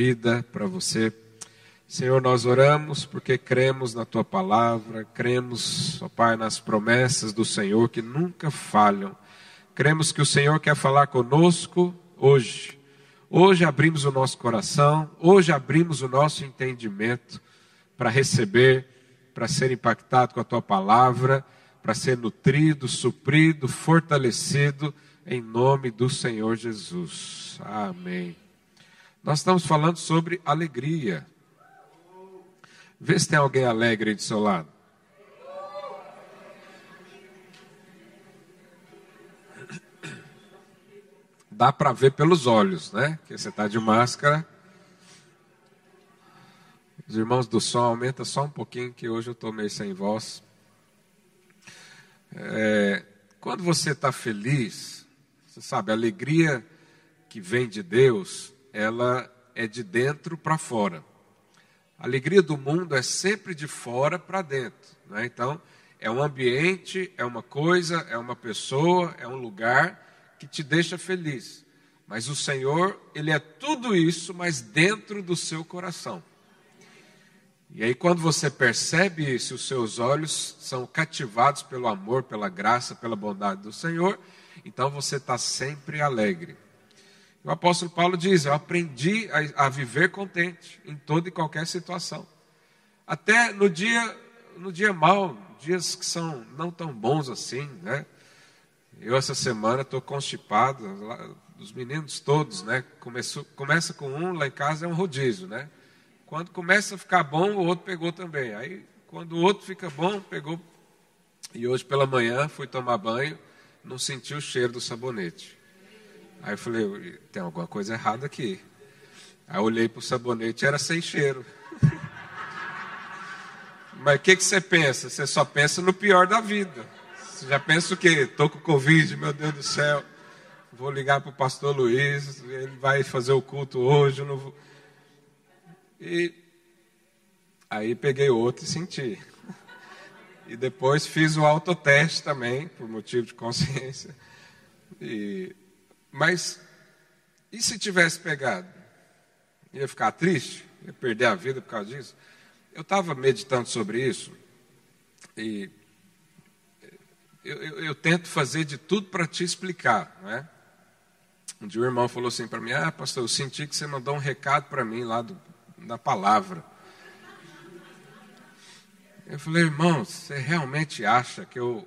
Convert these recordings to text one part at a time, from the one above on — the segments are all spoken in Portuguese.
vida para você. Senhor, nós oramos porque cremos na tua palavra, cremos, ó Pai, nas promessas do Senhor que nunca falham. Cremos que o Senhor quer falar conosco hoje. Hoje abrimos o nosso coração, hoje abrimos o nosso entendimento para receber, para ser impactado com a tua palavra, para ser nutrido, suprido, fortalecido em nome do Senhor Jesus. Amém. Nós estamos falando sobre alegria. Vê se tem alguém alegre do seu lado. Dá para ver pelos olhos, né? Que você está de máscara. Os irmãos do som, aumenta só um pouquinho, que hoje eu estou meio sem voz. É, quando você está feliz, você sabe, a alegria que vem de Deus, ela é de dentro para fora. A alegria do mundo é sempre de fora para dentro. Né? Então, é um ambiente, é uma coisa, é uma pessoa, é um lugar que te deixa feliz. Mas o Senhor, Ele é tudo isso, mas dentro do seu coração. E aí, quando você percebe isso, os seus olhos são cativados pelo amor, pela graça, pela bondade do Senhor, então você está sempre alegre. O apóstolo Paulo diz: Eu aprendi a, a, viver contente em toda e qualquer situação. Até no dia, no dia mal, dias que são não tão bons assim, né? Eu essa semana estou constipado, lá, os meninos todos, né? Começou, começa com um, lá em casa é um rodízio, né? Quando começa a ficar bom, o outro pegou também. Aí, quando o outro fica bom, pegou. E hoje pela manhã fui tomar banho, não senti o cheiro do sabonete. Aí eu falei, tem alguma coisa errada aqui. Aí eu olhei para o sabonete, era sem cheiro. Mas o que, que você pensa? Você só pensa no pior da vida. Você já pensa o quê? Estou com Covid, meu Deus do céu. Vou ligar para o pastor Luiz, ele vai fazer o culto hoje. não vou... E aí peguei outro e senti. E depois fiz o autoteste também, por motivo de consciência. E mas e se tivesse pegado? Ia ficar triste? Ia perder a vida por causa disso? Eu estava meditando sobre isso e eu, eu, eu tento fazer de tudo para te explicar, não é? Um dia o irmão falou assim para mim: Ah, pastor, eu senti que você mandou um recado para mim lá do, da palavra. Eu falei, irmão, você realmente acha que eu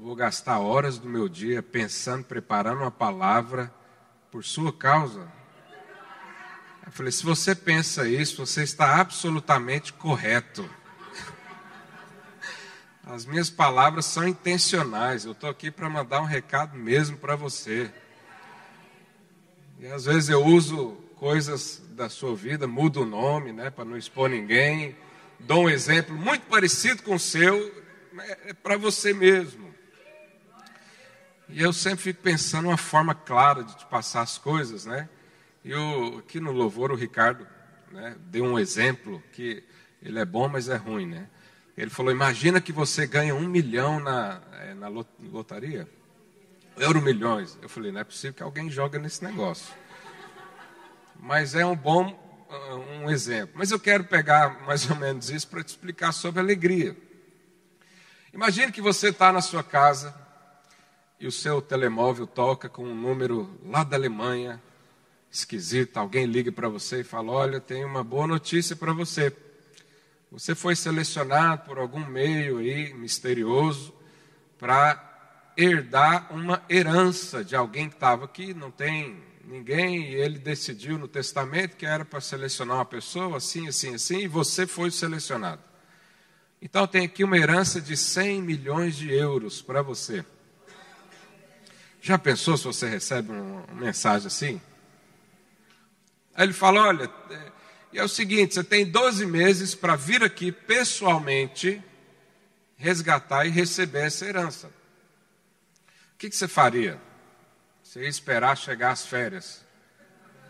vou gastar horas do meu dia pensando, preparando uma palavra por sua causa. Eu falei: se você pensa isso, você está absolutamente correto. As minhas palavras são intencionais. Eu estou aqui para mandar um recado mesmo para você. E às vezes eu uso coisas da sua vida, mudo o nome, né, para não expor ninguém. Dou um exemplo muito parecido com o seu, é, para você mesmo. E eu sempre fico pensando uma forma clara de te passar as coisas, né? E o, aqui no louvor o Ricardo né, deu um exemplo que ele é bom, mas é ruim, né? Ele falou: imagina que você ganha um milhão na, é, na lotaria, euro milhões. Eu falei: não é possível que alguém joga nesse negócio. Mas é um bom um exemplo. Mas eu quero pegar mais ou menos isso para te explicar sobre alegria. Imagine que você está na sua casa e o seu telemóvel toca com um número lá da Alemanha, esquisito, alguém liga para você e fala: Olha, tem uma boa notícia para você. Você foi selecionado por algum meio aí misterioso para herdar uma herança de alguém que estava aqui, não tem ninguém, e ele decidiu no testamento que era para selecionar uma pessoa, assim, assim, assim, e você foi selecionado. Então tem aqui uma herança de 100 milhões de euros para você. Já pensou se você recebe uma mensagem assim? Aí ele fala: olha, é, é o seguinte, você tem 12 meses para vir aqui pessoalmente resgatar e receber essa herança. O que, que você faria? Você ia esperar chegar as férias.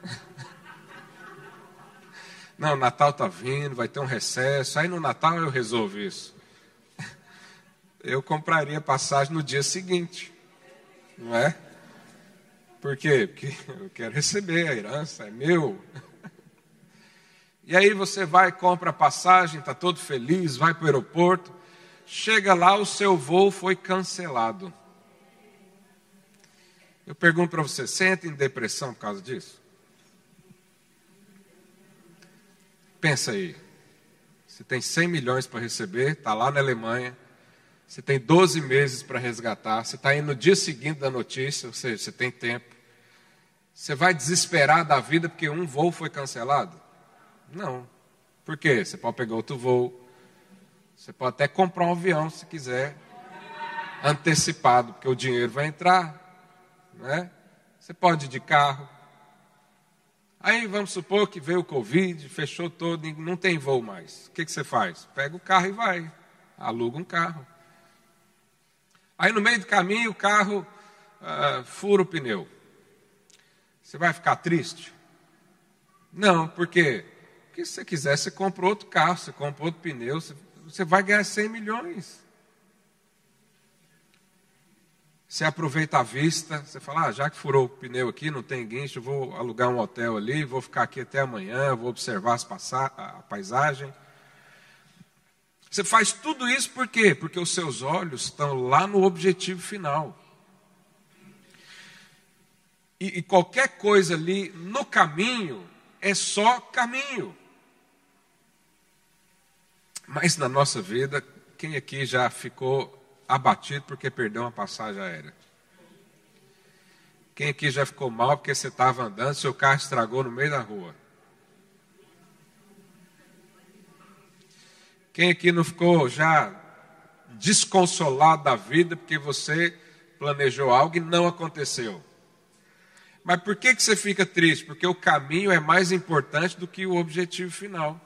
Não, Natal está vindo, vai ter um recesso. Aí no Natal eu resolvo isso. Eu compraria passagem no dia seguinte. Não é? Por quê? Porque eu quero receber a herança, é meu. E aí você vai, compra a passagem, está todo feliz, vai para o aeroporto. Chega lá, o seu voo foi cancelado. Eu pergunto para você: entra em depressão por causa disso? Pensa aí. Você tem 100 milhões para receber, está lá na Alemanha. Você tem 12 meses para resgatar. Você está indo no dia seguinte da notícia, ou seja, você tem tempo. Você vai desesperar da vida porque um voo foi cancelado? Não. Por quê? Você pode pegar outro voo. Você pode até comprar um avião se quiser, antecipado, porque o dinheiro vai entrar. Né? Você pode ir de carro. Aí vamos supor que veio o Covid, fechou todo, não tem voo mais. O que, que você faz? Pega o carro e vai. Aluga um carro. Aí no meio do caminho o carro uh, fura o pneu. Você vai ficar triste? Não, porque, se você quiser, você compra outro carro, você compra outro pneu, você, você vai ganhar 100 milhões. Você aproveita a vista, você fala, ah, já que furou o pneu aqui, não tem guincho, vou alugar um hotel ali, vou ficar aqui até amanhã, vou observar a paisagem. Você faz tudo isso por quê? Porque os seus olhos estão lá no objetivo final. E, e qualquer coisa ali no caminho é só caminho. Mas na nossa vida, quem aqui já ficou abatido porque perdeu uma passagem aérea? Quem aqui já ficou mal porque você estava andando, seu carro estragou no meio da rua? Quem aqui não ficou já desconsolado da vida porque você planejou algo e não aconteceu? Mas por que, que você fica triste? Porque o caminho é mais importante do que o objetivo final.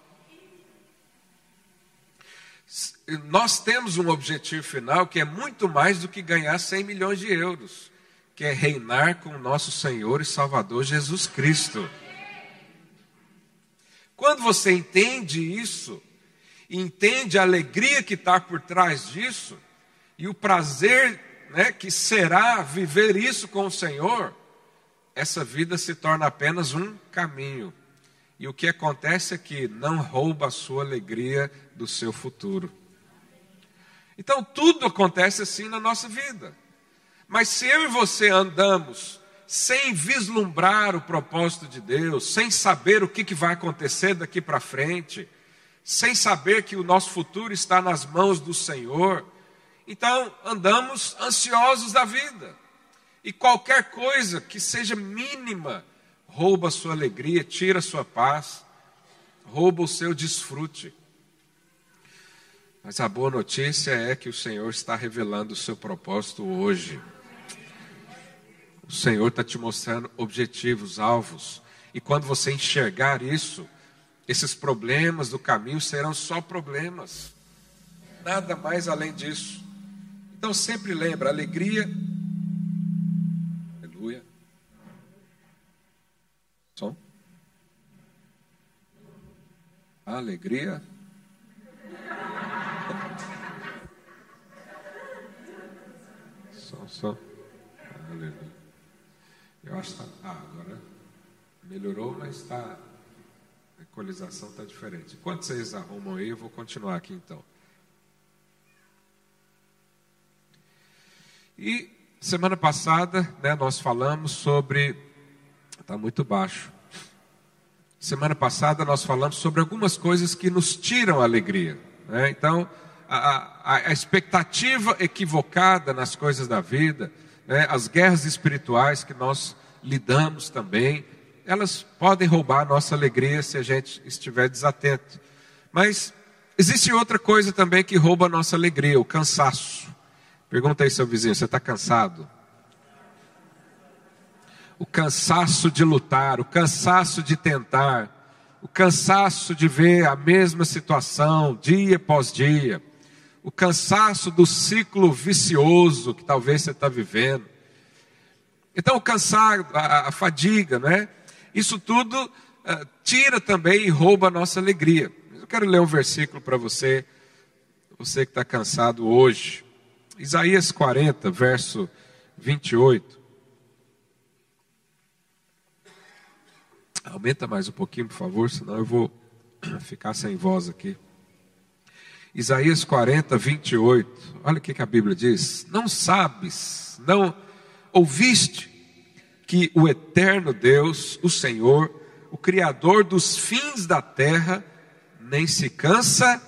Nós temos um objetivo final que é muito mais do que ganhar 100 milhões de euros, que é reinar com o nosso Senhor e Salvador Jesus Cristo. Quando você entende isso, entende a alegria que está por trás disso, e o prazer né, que será viver isso com o Senhor, essa vida se torna apenas um caminho. E o que acontece é que não rouba a sua alegria do seu futuro. Então tudo acontece assim na nossa vida. Mas se eu e você andamos sem vislumbrar o propósito de Deus, sem saber o que, que vai acontecer daqui para frente, sem saber que o nosso futuro está nas mãos do Senhor, então andamos ansiosos da vida. E qualquer coisa que seja mínima rouba a sua alegria, tira a sua paz, rouba o seu desfrute. Mas a boa notícia é que o Senhor está revelando o seu propósito hoje. O Senhor está te mostrando objetivos, alvos. E quando você enxergar isso, esses problemas do caminho serão só problemas. Nada mais além disso. Então sempre lembra, alegria Som? Alegria. Som, som. Aleluia. Eu acho que tá, ah, agora melhorou, mas está. Equalização está diferente. Enquanto vocês arrumam aí, eu vou continuar aqui então. E semana passada, né, nós falamos sobre Está muito baixo. Semana passada nós falamos sobre algumas coisas que nos tiram a alegria. Né? Então, a, a, a, expectativa equivocada nas coisas da vida, né? as guerras espirituais que nós lidamos também, elas podem roubar a nossa alegria se a gente estiver desatento. Mas existe outra coisa também que rouba a nossa alegria, o cansaço. Pergunta aí, seu vizinho, você está cansado? o cansaço de lutar, o cansaço de tentar, o cansaço de ver a mesma situação dia após dia, o cansaço do ciclo vicioso que talvez você está vivendo. Então, o cansar, a, a fadiga, né? Isso tudo uh, tira também e rouba a nossa alegria. Eu quero ler um versículo para você, você que está cansado hoje. Isaías 40, verso 28. Aumenta mais um pouquinho, por favor, senão eu vou ficar sem voz aqui. Isaías 40, 28. Olha o que, que a Bíblia diz. Não sabes, não ouviste que o eterno Deus, o Senhor, o Criador dos fins da terra, nem se cansa,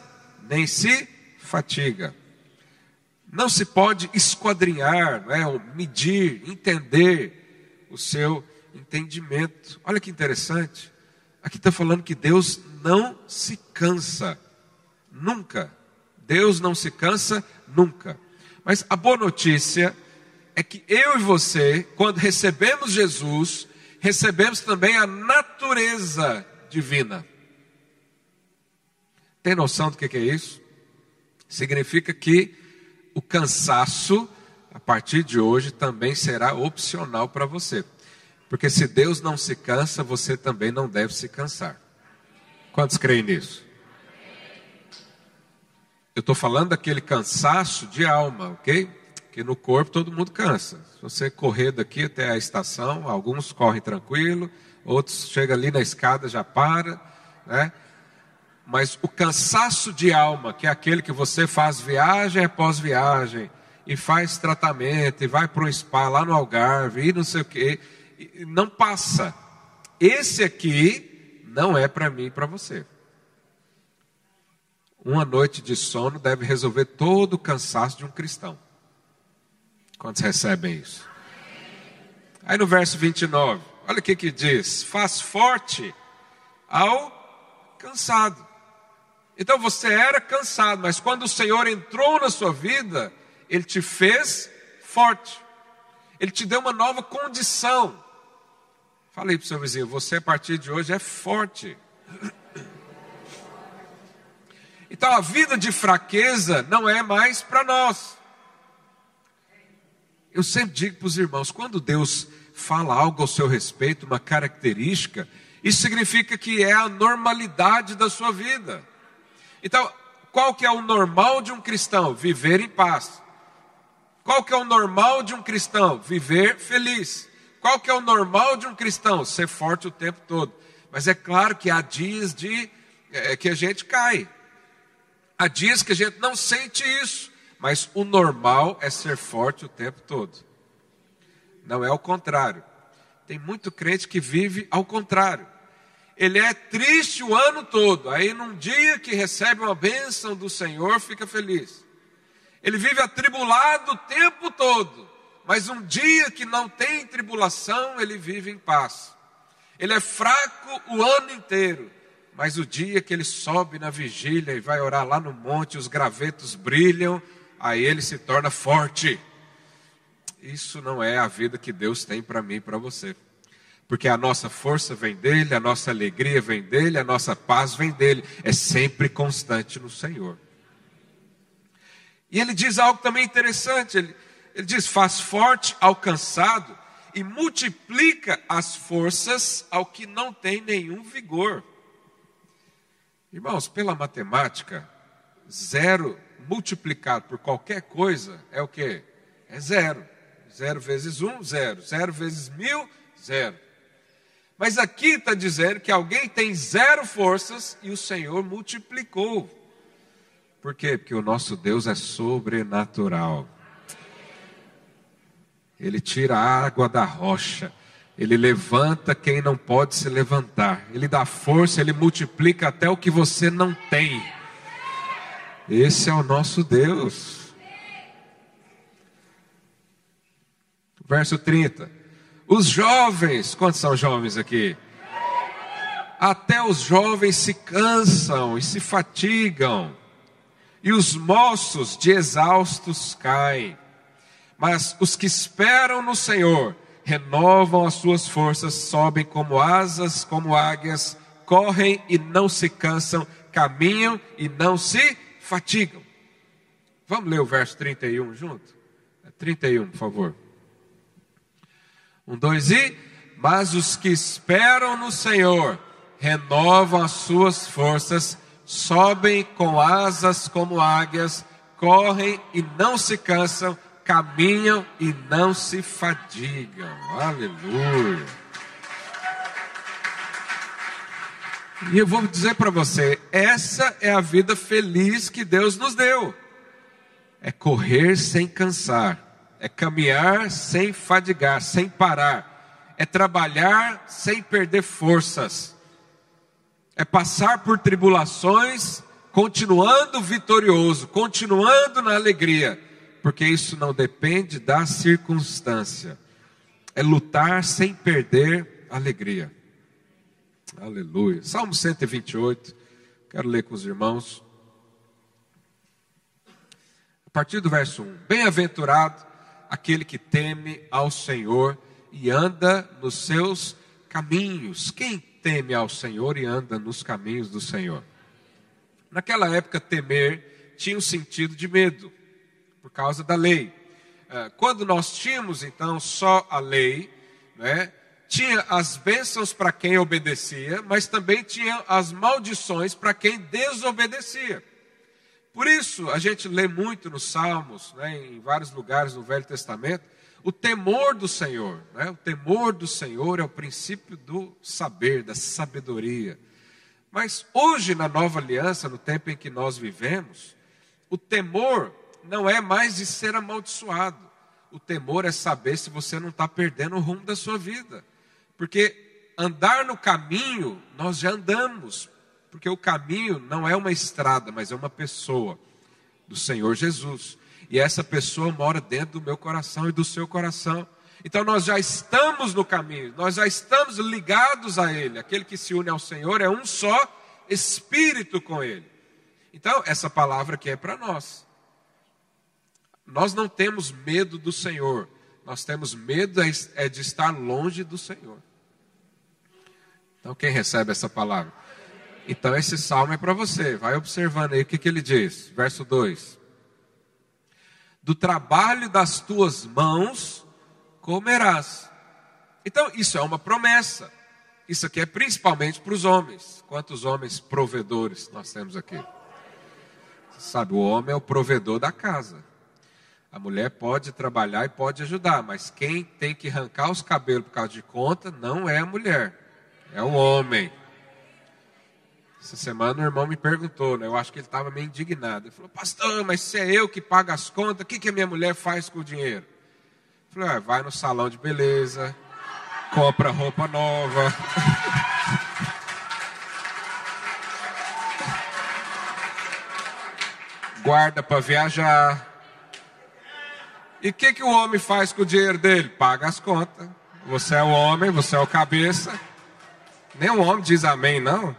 nem se fatiga. Não se pode esquadrinhar, não é? medir, entender o seu entendimento. Olha que interessante. Aqui está falando que Deus não se cansa, nunca. Deus não se cansa nunca. Mas a boa notícia é que eu e você, quando recebemos Jesus, recebemos também a natureza divina. Tem noção do que é isso? Significa que o cansaço, a partir de hoje, também será opcional para você. Porque se Deus não se cansa, você também não deve se cansar. Quantos creem nisso? Eu estou falando daquele cansaço de alma, ok? Que no corpo todo mundo cansa. Se você correr daqui até a estação, alguns correm tranquilo, outros chegam ali na escada já para, né? Mas o cansaço de alma, que é aquele que você faz viagem após viagem, e faz tratamento, e vai para um spa lá no Algarve, e não sei o quê, não passa. Esse aqui não é para mim e para você. Uma noite de sono deve resolver todo o cansaço de um cristão. Quantos recebem isso? Aí no verso 29, olha o que que diz: faz forte ao cansado. Então você era cansado, mas quando o Senhor entrou na sua vida, Ele te fez forte, Ele te deu uma nova condição. Falei para o seu vizinho: você a partir de hoje é forte. Então a vida de fraqueza não é mais para nós. Eu sempre digo para os irmãos: quando Deus fala algo ao seu respeito, uma característica, isso significa que é a normalidade da sua vida. Então, qual que é o normal de um cristão? Viver em paz. Qual que é o normal de um cristão? Viver feliz. Qual que é o normal de um cristão? Ser forte o tempo todo. Mas é claro que há dias de é, que a gente cai. Há dias que a gente não sente isso, mas o normal é ser forte o tempo todo. Não é o contrário. Tem muito crente que vive ao contrário. Ele é triste o ano todo, aí num dia que recebe uma bênção do Senhor, fica feliz. Ele vive atribulado o tempo todo, mas um dia que não tem tribulação, ele vive em paz. Ele é fraco o ano inteiro, mas o dia que ele sobe na vigília e vai orar lá no monte, os gravetos brilham, aí ele se torna forte. Isso não é a vida que Deus tem para mim e para você. Porque a nossa força vem dele, a nossa alegria vem dele, a nossa paz vem dele. É sempre constante no Senhor. E ele diz algo também interessante. Ele, ele diz: faz forte ao cansado e multiplica as forças ao que não tem nenhum vigor. Irmãos, pela matemática, zero multiplicado por qualquer coisa é o que? É zero. Zero vezes um, zero. Zero vezes mil, zero. Mas aqui está dizendo que alguém tem zero forças e o Senhor multiplicou. Por quê? Porque o nosso Deus é sobrenatural. Ele tira a água da rocha. Ele levanta quem não pode se levantar. Ele dá força, ele multiplica até o que você não tem. Esse é o nosso Deus. Verso 30. Os jovens, quantos são jovens aqui? Até os jovens se cansam e se fatigam, e os moços de exaustos caem. Mas os que esperam no Senhor, renovam as suas forças, sobem como asas, como águias, correm e não se cansam, caminham e não se fatigam. Vamos ler o verso 31 junto? 31, é por favor. Um, dois e. Mas os que esperam no Senhor renovam as suas forças, sobem com asas como águias, correm e não se cansam, caminham e não se fadigam. Aleluia. E eu vou dizer para você, essa é a vida feliz que Deus nos deu. É correr sem cansar, é caminhar sem fadigar, sem parar, é trabalhar sem perder forças, é passar por tribulações continuando vitorioso, continuando na alegria, porque isso não depende da circunstância. É lutar sem perder alegria. Aleluia. Salmo 128. Quero ler com os irmãos. A partir do verso 1. Bem-aventurado aquele que teme ao Senhor e anda nos seus caminhos. Quem teme ao Senhor e anda nos caminhos do Senhor? Naquela época, temer tinha um sentido de medo, por causa da lei. Ah, quando nós tínhamos então só a lei, né, tinha as bênçãos para quem obedecia, mas também tinha as maldições para quem desobedecia. Por isso, a gente lê muito nos Salmos, né, em vários lugares no Velho Testamento, o temor do Senhor. Né? O temor do Senhor é o princípio do saber, da sabedoria. Mas hoje, na nova aliança, no tempo em que nós vivemos, o temor não é mais de ser amaldiçoado. O temor é saber se você não está perdendo o rumo da sua vida. Porque andar no caminho, nós já andamos. Porque o caminho não é uma estrada, mas é uma pessoa do Senhor Jesus. E essa pessoa mora dentro do meu coração e do seu coração. Então nós já estamos no caminho, nós já estamos ligados a Ele. Aquele que se une ao Senhor é um só espírito com Ele. Então, essa palavra aqui é para nós. Nós não temos medo do Senhor, nós temos medo é, é de estar longe do Senhor. Então, quem recebe essa palavra? Então, esse salmo é para você. Vai observando aí o que, que ele diz. Verso 2: Do trabalho das tuas mãos comerás. Então, isso é uma promessa. Isso aqui é principalmente para os homens. Quantos homens provedores nós temos aqui? Você sabe, o homem é o provedor da casa. A mulher pode trabalhar e pode ajudar, mas quem tem que arrancar os cabelos por causa de conta não é a mulher, é o homem. Essa semana o irmão me perguntou, né? eu acho que ele estava meio indignado. Ele falou, pastor, mas se é eu que pago as contas, o que, que a minha mulher faz com o dinheiro? Eu falei, ah, vai no salão de beleza, compra roupa nova. Guarda para viajar. E o que, que o homem faz com o dinheiro dele? Paga as contas. Você é o homem, você é o cabeça. Nenhum homem diz amém, não.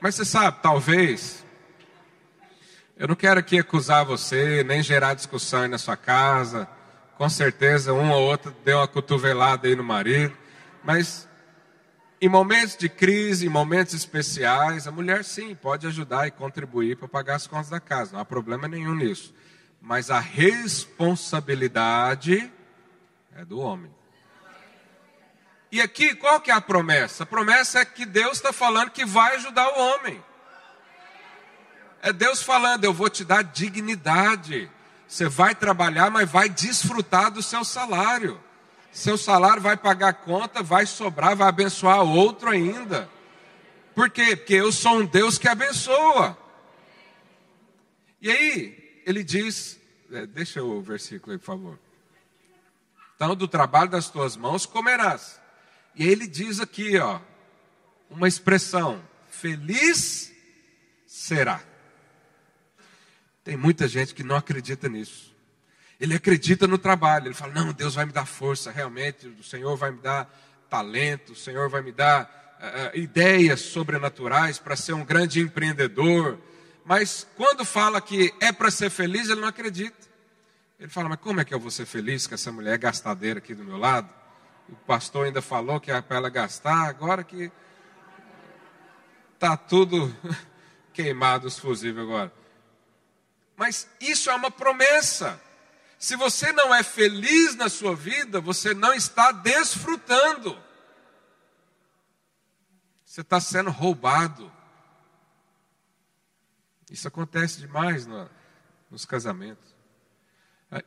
Mas você sabe, talvez, eu não quero aqui acusar você, nem gerar discussão aí na sua casa. Com certeza, um ou outro deu uma cotovelada aí no marido. Mas em momentos de crise, em momentos especiais, a mulher sim pode ajudar e contribuir para pagar as contas da casa, não há problema nenhum nisso. Mas a responsabilidade é do homem. E aqui, qual que é a promessa? A promessa é que Deus está falando que vai ajudar o homem. É Deus falando, eu vou te dar dignidade. Você vai trabalhar, mas vai desfrutar do seu salário seu salário vai pagar conta, vai sobrar, vai abençoar outro ainda. Por quê? Porque eu sou um Deus que abençoa. E aí, ele diz, é, deixa o versículo aí, por favor. Então, do trabalho das tuas mãos comerás. E aí ele diz aqui, ó, uma expressão: feliz será. Tem muita gente que não acredita nisso. Ele acredita no trabalho, ele fala: Não, Deus vai me dar força, realmente, o Senhor vai me dar talento, o Senhor vai me dar uh, ideias sobrenaturais para ser um grande empreendedor. Mas quando fala que é para ser feliz, ele não acredita. Ele fala: Mas como é que eu vou ser feliz com essa mulher gastadeira aqui do meu lado? O pastor ainda falou que é para ela gastar, agora que está tudo queimado os fusíveis agora. Mas isso é uma promessa. Se você não é feliz na sua vida, você não está desfrutando. Você está sendo roubado. Isso acontece demais no, nos casamentos.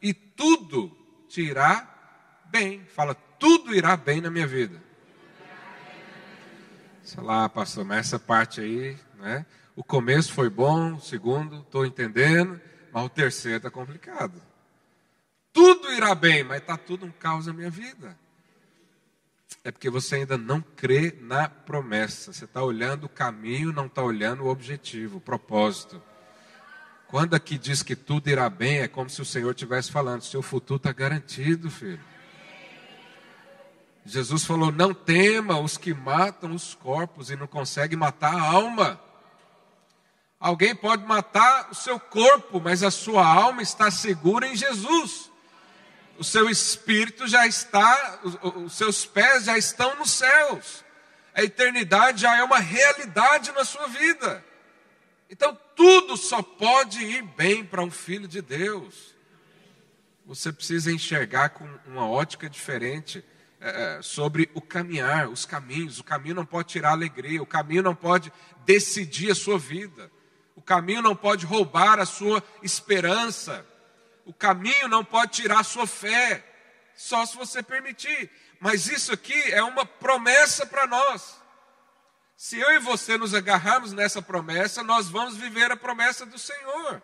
E tudo te irá bem. Fala, tudo irá bem na minha vida. Sei lá, pastor, mas essa parte aí, né? O começo foi bom, o segundo, estou entendendo, mas o terceiro está complicado. Tudo irá bem, mas está tudo um caos na minha vida. É porque você ainda não crê na promessa. Você está olhando o caminho, não está olhando o objetivo, o propósito. Quando aqui diz que tudo irá bem, é como se o Senhor estivesse falando: seu futuro está garantido, filho. Jesus falou: não tema os que matam os corpos e não conseguem matar a alma. Alguém pode matar o seu corpo, mas a sua alma está segura em Jesus. O seu espírito já está, os seus pés já estão nos céus. A eternidade já é uma realidade na sua vida. Então tudo só pode ir bem para um filho de Deus. Você precisa enxergar com uma ótica diferente é, sobre o caminhar, os caminhos. O caminho não pode tirar alegria, o caminho não pode decidir a sua vida, o caminho não pode roubar a sua esperança, o caminho não pode tirar a sua fé, só se você permitir. Mas isso aqui é uma promessa para nós. Se eu e você nos agarrarmos nessa promessa, nós vamos viver a promessa do Senhor.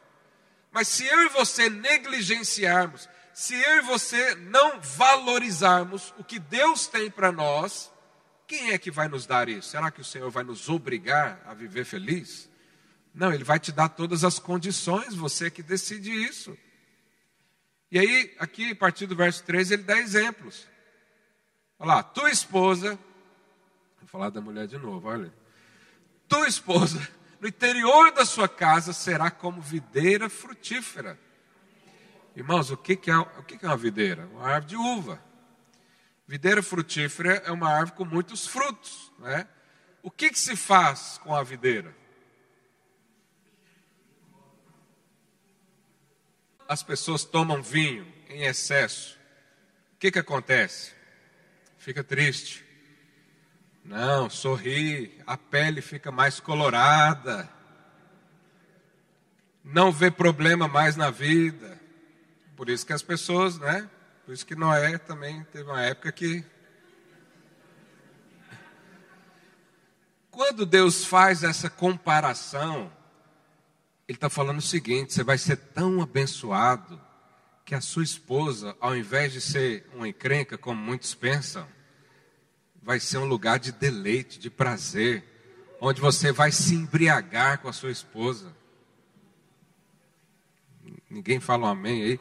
Mas se eu e você negligenciarmos, se eu e você não valorizarmos o que Deus tem para nós, quem é que vai nos dar isso? Será que o Senhor vai nos obrigar a viver feliz? Não, Ele vai te dar todas as condições, você que decide isso. E aí, aqui, a partir do verso 13, ele dá exemplos. Olha lá, tua esposa, vou falar da mulher de novo, olha. Tua esposa, no interior da sua casa, será como videira frutífera Irmãos, o que, é, o que é uma videira? Uma árvore de uva. Videira frutífera é uma árvore com muitos frutos. Né? O que, que se faz com a videira? As pessoas tomam vinho em excesso. O que, que acontece? Fica triste. Não, sorri, a pele fica mais colorada. Não vê problema mais na vida por isso que as pessoas, né? Por isso que Noé também teve uma época que. Quando Deus faz essa comparação, Ele está falando o seguinte: você vai ser tão abençoado que a sua esposa, ao invés de ser uma encrenca, como muitos pensam, vai ser um lugar de deleite, de prazer, onde você vai se embriagar com a sua esposa. Ninguém fala um amém aí.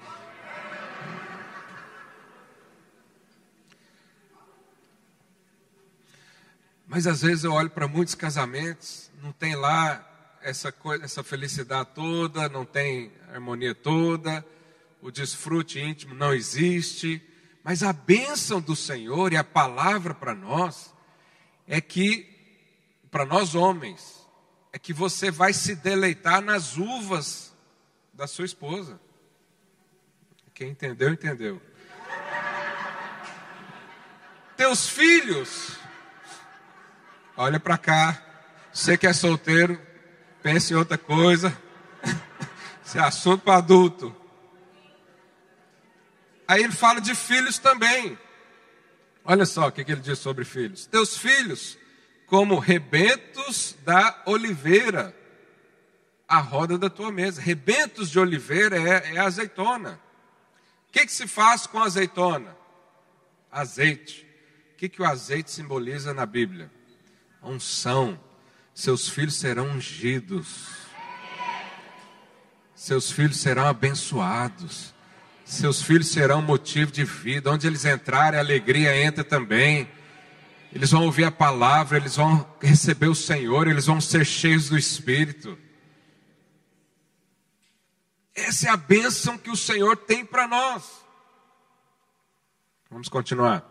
Mas às vezes eu olho para muitos casamentos, não tem lá essa, coisa, essa felicidade toda, não tem harmonia toda, o desfrute íntimo não existe. Mas a bênção do Senhor e a palavra para nós é que, para nós homens, é que você vai se deleitar nas uvas da sua esposa. Quem entendeu, entendeu. Teus filhos olha para cá. Você que é solteiro, pense em outra coisa. Isso é assunto para adulto. Aí ele fala de filhos também. Olha só o que, que ele diz sobre filhos. Teus filhos, como rebentos da oliveira, a roda da tua mesa. Rebentos de oliveira é, é azeitona. O que, que se faz com azeitona? Azeite. O que, que o azeite simboliza na Bíblia? unção. Seus filhos serão ungidos. Seus filhos serão abençoados. Seus filhos serão motivo de vida. Onde eles entrarem, a alegria entra também. Eles vão ouvir a palavra, eles vão receber o Senhor, eles vão ser cheios do Espírito. Essa é a bênção que o Senhor tem para nós. Vamos continuar.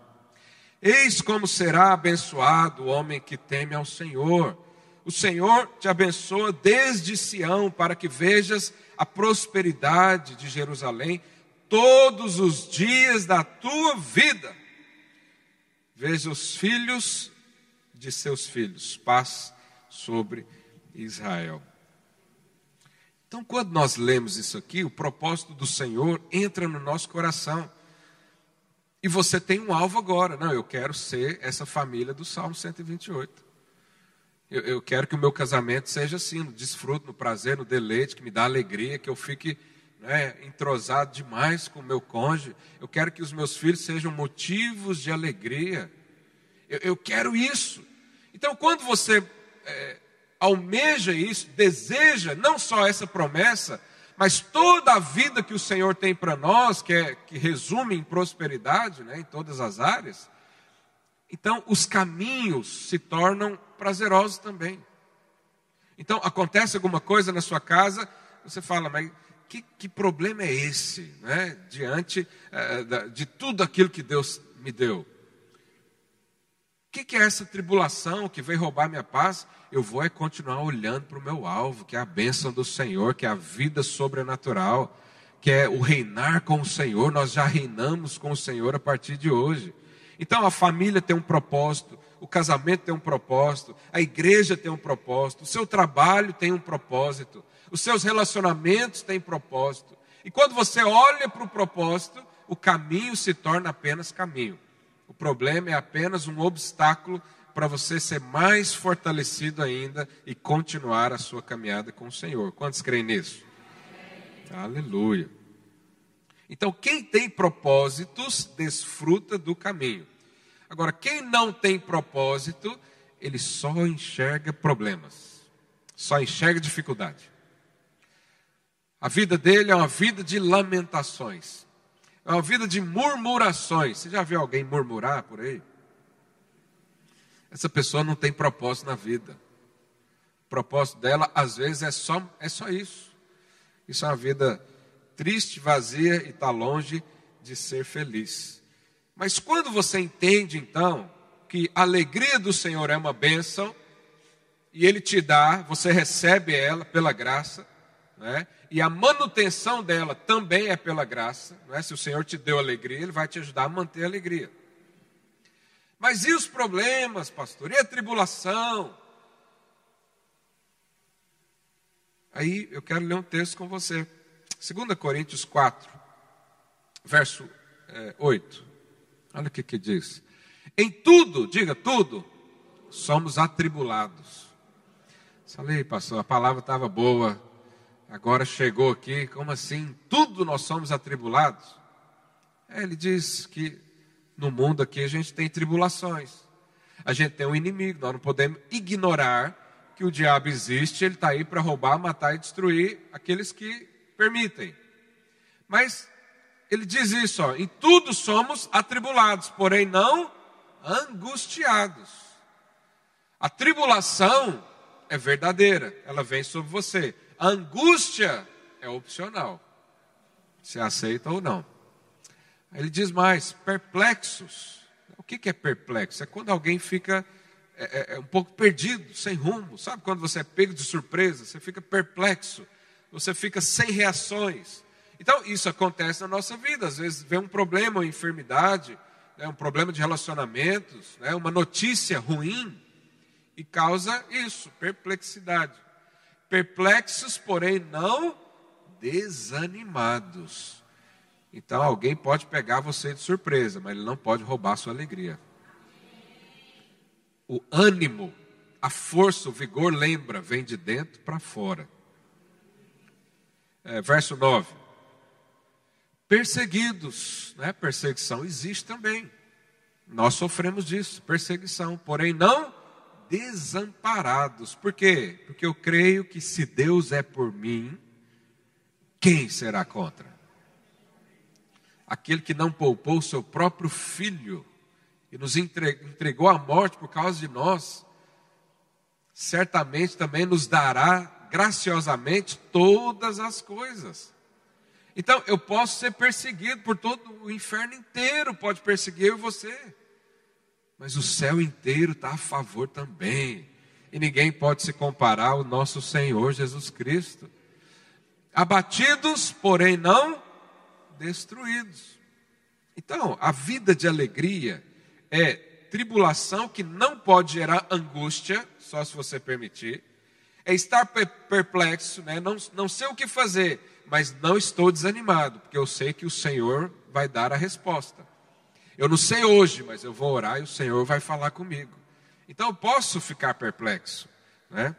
Eis como será abençoado o homem que teme ao Senhor. O Senhor te abençoa desde Sião, para que vejas a prosperidade de Jerusalém todos os dias da tua vida. Veja os filhos de seus filhos, paz sobre Israel. Então, quando nós lemos isso aqui, o propósito do Senhor entra no nosso coração. E você tem um alvo agora. Não, eu quero ser essa família do Salmo 128. Eu, eu quero que o meu casamento seja assim, no desfruto, no prazer, no deleite, que me dá alegria, que eu fique né, entrosado demais com o meu cônjuge. Eu quero que os meus filhos sejam motivos de alegria. Eu, eu quero isso. Então, quando você é, almeja isso, deseja não só essa promessa, mas toda a vida que o Senhor tem para nós, que, é, que resume em prosperidade, né, em todas as áreas, então os caminhos se tornam prazerosos também. Então acontece alguma coisa na sua casa, você fala, mas que, que problema é esse, né, diante uh, de tudo aquilo que Deus me deu? O que, que é essa tribulação que veio roubar minha paz? eu vou é continuar olhando para o meu alvo, que é a bênção do Senhor, que é a vida sobrenatural, que é o reinar com o Senhor. Nós já reinamos com o Senhor a partir de hoje. Então a família tem um propósito, o casamento tem um propósito, a igreja tem um propósito, o seu trabalho tem um propósito, os seus relacionamentos têm propósito. E quando você olha para o propósito, o caminho se torna apenas caminho. O problema é apenas um obstáculo para você ser mais fortalecido ainda e continuar a sua caminhada com o Senhor. Quantos creem nisso? Aleluia. Então, quem tem propósitos, desfruta do caminho. Agora, quem não tem propósito, ele só enxerga problemas, só enxerga dificuldade. A vida dele é uma vida de lamentações, é uma vida de murmurações. Você já viu alguém murmurar por aí? Essa pessoa não tem propósito na vida. O propósito dela, às vezes, é só, é só isso. Isso é uma vida triste, vazia e está longe de ser feliz. Mas quando você entende, então, que a alegria do Senhor é uma bênção, e Ele te dá, você recebe ela pela graça, né? e a manutenção dela também é pela graça. Né? Se o Senhor te deu alegria, Ele vai te ajudar a manter a alegria. Mas e os problemas, pastor? E a tribulação? Aí eu quero ler um texto com você. 2 Coríntios 4, verso é, 8. Olha o que, que diz. Em tudo, diga tudo, somos atribulados. Falei, pastor, a palavra estava boa, agora chegou aqui, como assim? Tudo nós somos atribulados? É, ele diz que no mundo aqui a gente tem tribulações. A gente tem um inimigo, nós não podemos ignorar que o diabo existe, ele está aí para roubar, matar e destruir aqueles que permitem. Mas ele diz isso, ó, em tudo somos atribulados, porém não angustiados. A tribulação é verdadeira, ela vem sobre você. A angústia é opcional. Se aceita ou não. Ele diz mais: perplexos. O que é perplexo? É quando alguém fica é, é, é, um pouco perdido, sem rumo. Sabe quando você é pego de surpresa? Você fica perplexo, você fica sem reações. Então, isso acontece na nossa vida. Às vezes vem um problema, uma enfermidade, né, um problema de relacionamentos, né, uma notícia ruim, e causa isso, perplexidade. Perplexos, porém não desanimados. Então alguém pode pegar você de surpresa, mas ele não pode roubar sua alegria. O ânimo, a força, o vigor, lembra, vem de dentro para fora. É, verso 9. Perseguidos, né? perseguição existe também. Nós sofremos disso, perseguição, porém não desamparados. Por quê? Porque eu creio que se Deus é por mim, quem será contra? aquele que não poupou seu próprio filho e nos entregou à morte por causa de nós, certamente também nos dará graciosamente todas as coisas. Então, eu posso ser perseguido por todo o inferno inteiro, pode perseguir eu e você, mas o céu inteiro está a favor também, e ninguém pode se comparar ao nosso Senhor Jesus Cristo. Abatidos, porém não destruídos. Então, a vida de alegria é tribulação que não pode gerar angústia, só se você permitir, é estar perplexo, né? não, não sei o que fazer, mas não estou desanimado, porque eu sei que o Senhor vai dar a resposta. Eu não sei hoje, mas eu vou orar e o Senhor vai falar comigo. Então eu posso ficar perplexo, né?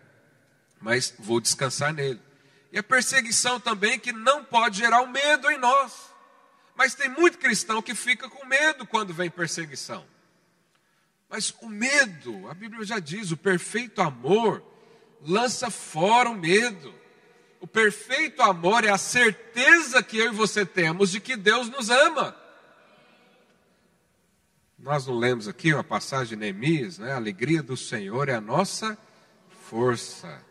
mas vou descansar nele. E a perseguição também que não pode gerar o um medo em nós. Mas tem muito cristão que fica com medo quando vem perseguição. Mas o medo, a Bíblia já diz, o perfeito amor lança fora o medo. O perfeito amor é a certeza que eu e você temos de que Deus nos ama. Nós não lemos aqui uma passagem de Neemias, né? A alegria do Senhor é a nossa força.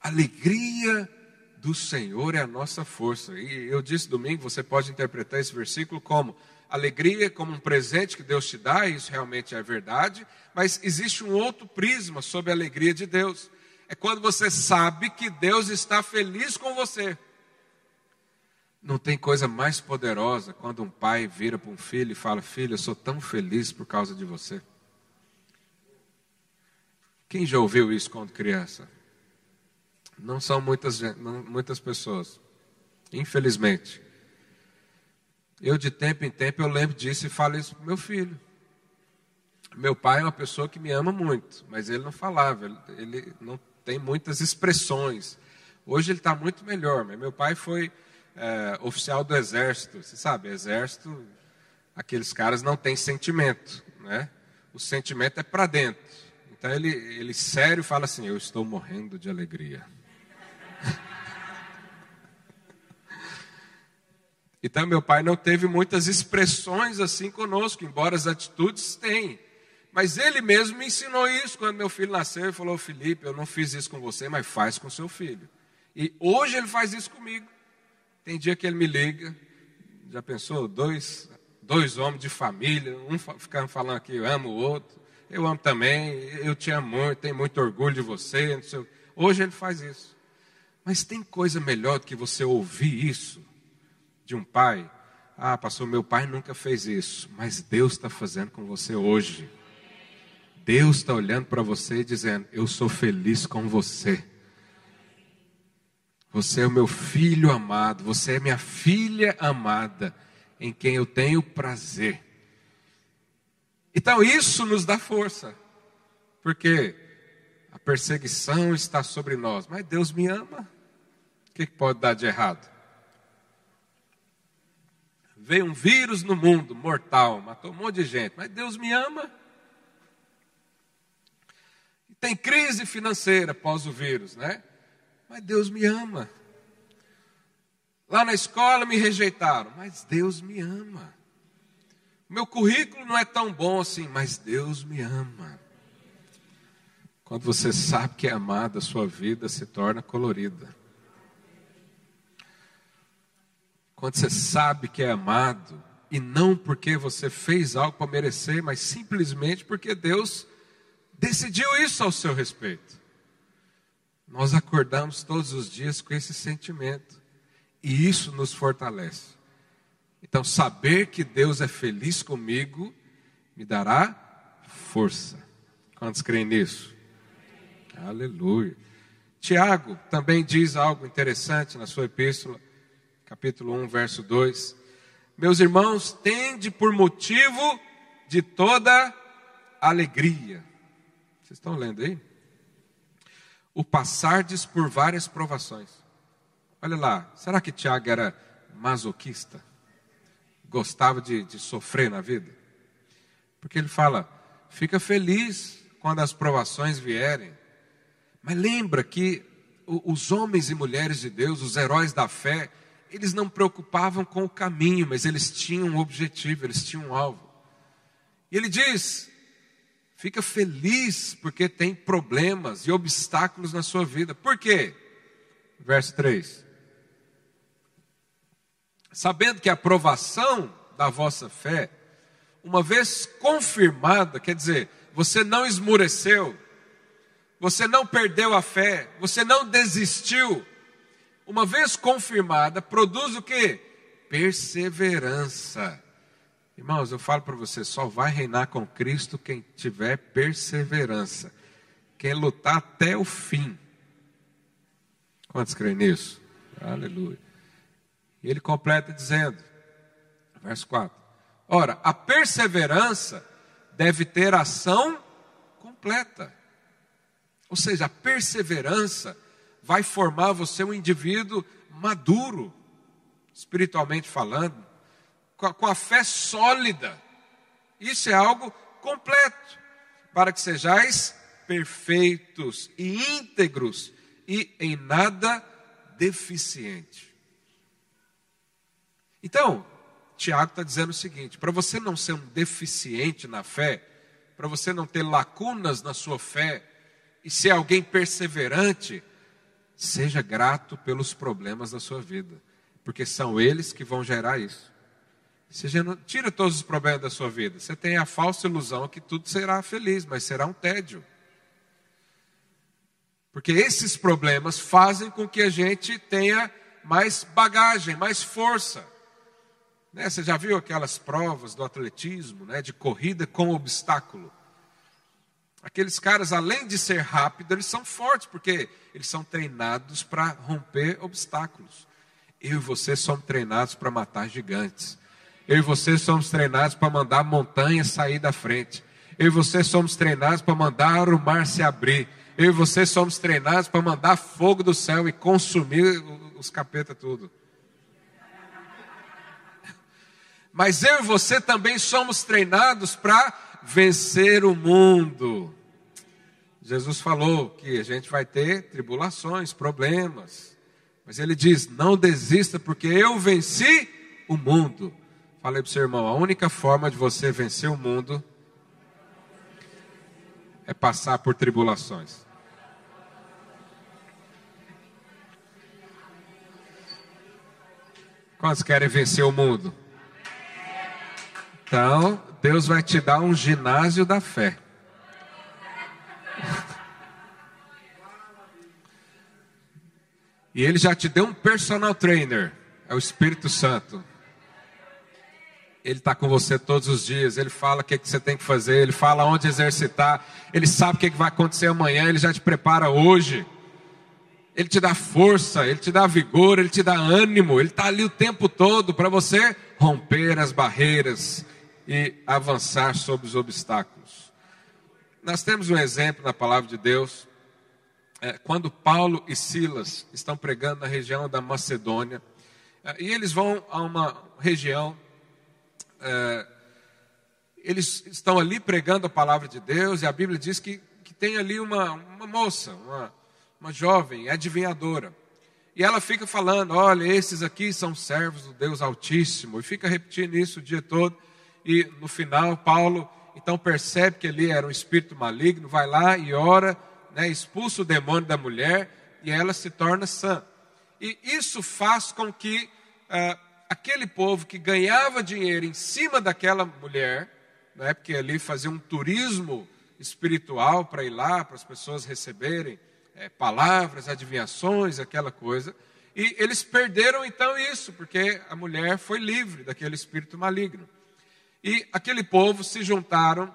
Alegria do Senhor é a nossa força. E eu disse domingo, você pode interpretar esse versículo como alegria como um presente que Deus te dá, e isso realmente é verdade, mas existe um outro prisma sobre a alegria de Deus. É quando você sabe que Deus está feliz com você. Não tem coisa mais poderosa quando um pai vira para um filho e fala: Filho, eu sou tão feliz por causa de você. Quem já ouviu isso quando criança? Não são muitas, não, muitas pessoas, infelizmente. Eu, de tempo em tempo, eu lembro disso e falo isso para meu filho. Meu pai é uma pessoa que me ama muito, mas ele não falava, ele, ele não tem muitas expressões. Hoje ele está muito melhor, mas meu pai foi é, oficial do exército. Você sabe, exército, aqueles caras não têm sentimento, né? O sentimento é para dentro. Então ele, ele sério fala assim: Eu estou morrendo de alegria. Então meu pai não teve muitas expressões assim conosco, embora as atitudes tenham. Mas ele mesmo me ensinou isso quando meu filho nasceu. Ele falou: Felipe, eu não fiz isso com você, mas faz com seu filho. E hoje ele faz isso comigo. Tem dia que ele me liga, já pensou? Dois, dois homens de família, um ficando falando aqui, eu amo o outro, eu amo também, eu te amo muito, tenho muito orgulho de você. Hoje ele faz isso. Mas tem coisa melhor do que você ouvir isso de um pai? Ah, pastor, meu pai nunca fez isso, mas Deus está fazendo com você hoje. Deus está olhando para você e dizendo: Eu sou feliz com você. Você é o meu filho amado, você é minha filha amada, em quem eu tenho prazer. Então isso nos dá força, porque a perseguição está sobre nós, mas Deus me ama. O que pode dar de errado? Veio um vírus no mundo, mortal, matou um monte de gente, mas Deus me ama. Tem crise financeira após o vírus, né? Mas Deus me ama. Lá na escola me rejeitaram, mas Deus me ama. Meu currículo não é tão bom assim, mas Deus me ama. Quando você sabe que é amado, a sua vida se torna colorida. Quando você sabe que é amado, e não porque você fez algo para merecer, mas simplesmente porque Deus decidiu isso ao seu respeito. Nós acordamos todos os dias com esse sentimento. E isso nos fortalece. Então, saber que Deus é feliz comigo me dará força. Quantos creem nisso? Aleluia. Tiago também diz algo interessante na sua epístola, capítulo 1, verso 2. Meus irmãos, tende por motivo de toda alegria. Vocês estão lendo aí? o passardes por várias provações. Olha lá, será que Tiago era masoquista? Gostava de, de sofrer na vida? Porque ele fala: fica feliz quando as provações vierem. Mas lembra que os homens e mulheres de Deus, os heróis da fé, eles não preocupavam com o caminho, mas eles tinham um objetivo, eles tinham um alvo. E ele diz: Fica feliz porque tem problemas e obstáculos na sua vida. Por quê? Verso 3. Sabendo que a aprovação da vossa fé, uma vez confirmada, quer dizer, você não esmureceu, você não perdeu a fé, você não desistiu. Uma vez confirmada, produz o que? Perseverança. Irmãos, eu falo para você, só vai reinar com Cristo quem tiver perseverança, quem lutar até o fim. Quantos creem nisso? Aleluia. E ele completa dizendo, verso 4: Ora, a perseverança deve ter ação completa. Ou seja, a perseverança vai formar você um indivíduo maduro, espiritualmente falando, com a, fé sólida. Isso é algo completo, para que sejais perfeitos e íntegros e em nada deficiente. Então, Tiago está dizendo o seguinte: para você não ser um deficiente na fé, para você não ter lacunas na sua fé e ser alguém perseverante, seja grato pelos problemas da sua vida, porque são eles que vão gerar isso. Você não, tira todos os problemas da sua vida. Você tem a falsa ilusão que tudo será feliz, mas será um tédio. Porque esses problemas fazem com que a gente tenha mais bagagem, mais força. Né? Você já viu aquelas provas do atletismo, né? de corrida com obstáculo? Aqueles caras, além de ser rápidos, eles são fortes, porque eles são treinados para romper obstáculos. Eu e você somos treinados para matar gigantes. Eu e você somos treinados para mandar montanhas sair da frente. Eu e você somos treinados para mandar o mar se abrir. Eu e você somos treinados para mandar fogo do céu e consumir os capeta tudo. Mas eu e você também somos treinados para vencer o mundo. Jesus falou que a gente vai ter tribulações, problemas. Mas ele diz: não desista, porque eu venci o mundo. Falei para o seu irmão: a única forma de você vencer o mundo é passar por tribulações. Quantos querem vencer o mundo? Então, Deus vai te dar um ginásio da fé. E ele já te deu um personal trainer, é o Espírito Santo. Ele está com você todos os dias, ele fala o que, que você tem que fazer, ele fala onde exercitar, ele sabe o que, que vai acontecer amanhã, ele já te prepara hoje. Ele te dá força, ele te dá vigor, ele te dá ânimo, ele está ali o tempo todo para você romper as barreiras, e avançar sobre os obstáculos. Nós temos um exemplo na palavra de Deus, é, quando Paulo e Silas estão pregando na região da Macedônia, é, e eles vão a uma região, é, eles estão ali pregando a palavra de Deus, e a Bíblia diz que, que tem ali uma, uma moça, uma, uma jovem adivinhadora. E ela fica falando: olha, esses aqui são servos do Deus Altíssimo, e fica repetindo isso o dia todo e no final Paulo então percebe que ali era um espírito maligno, vai lá e ora, né, expulsa o demônio da mulher e ela se torna sã. E isso faz com que ah, aquele povo que ganhava dinheiro em cima daquela mulher, né, porque ali fazia um turismo espiritual para ir lá, para as pessoas receberem é, palavras, adivinhações, aquela coisa. E eles perderam então isso, porque a mulher foi livre daquele espírito maligno. E aquele povo se juntaram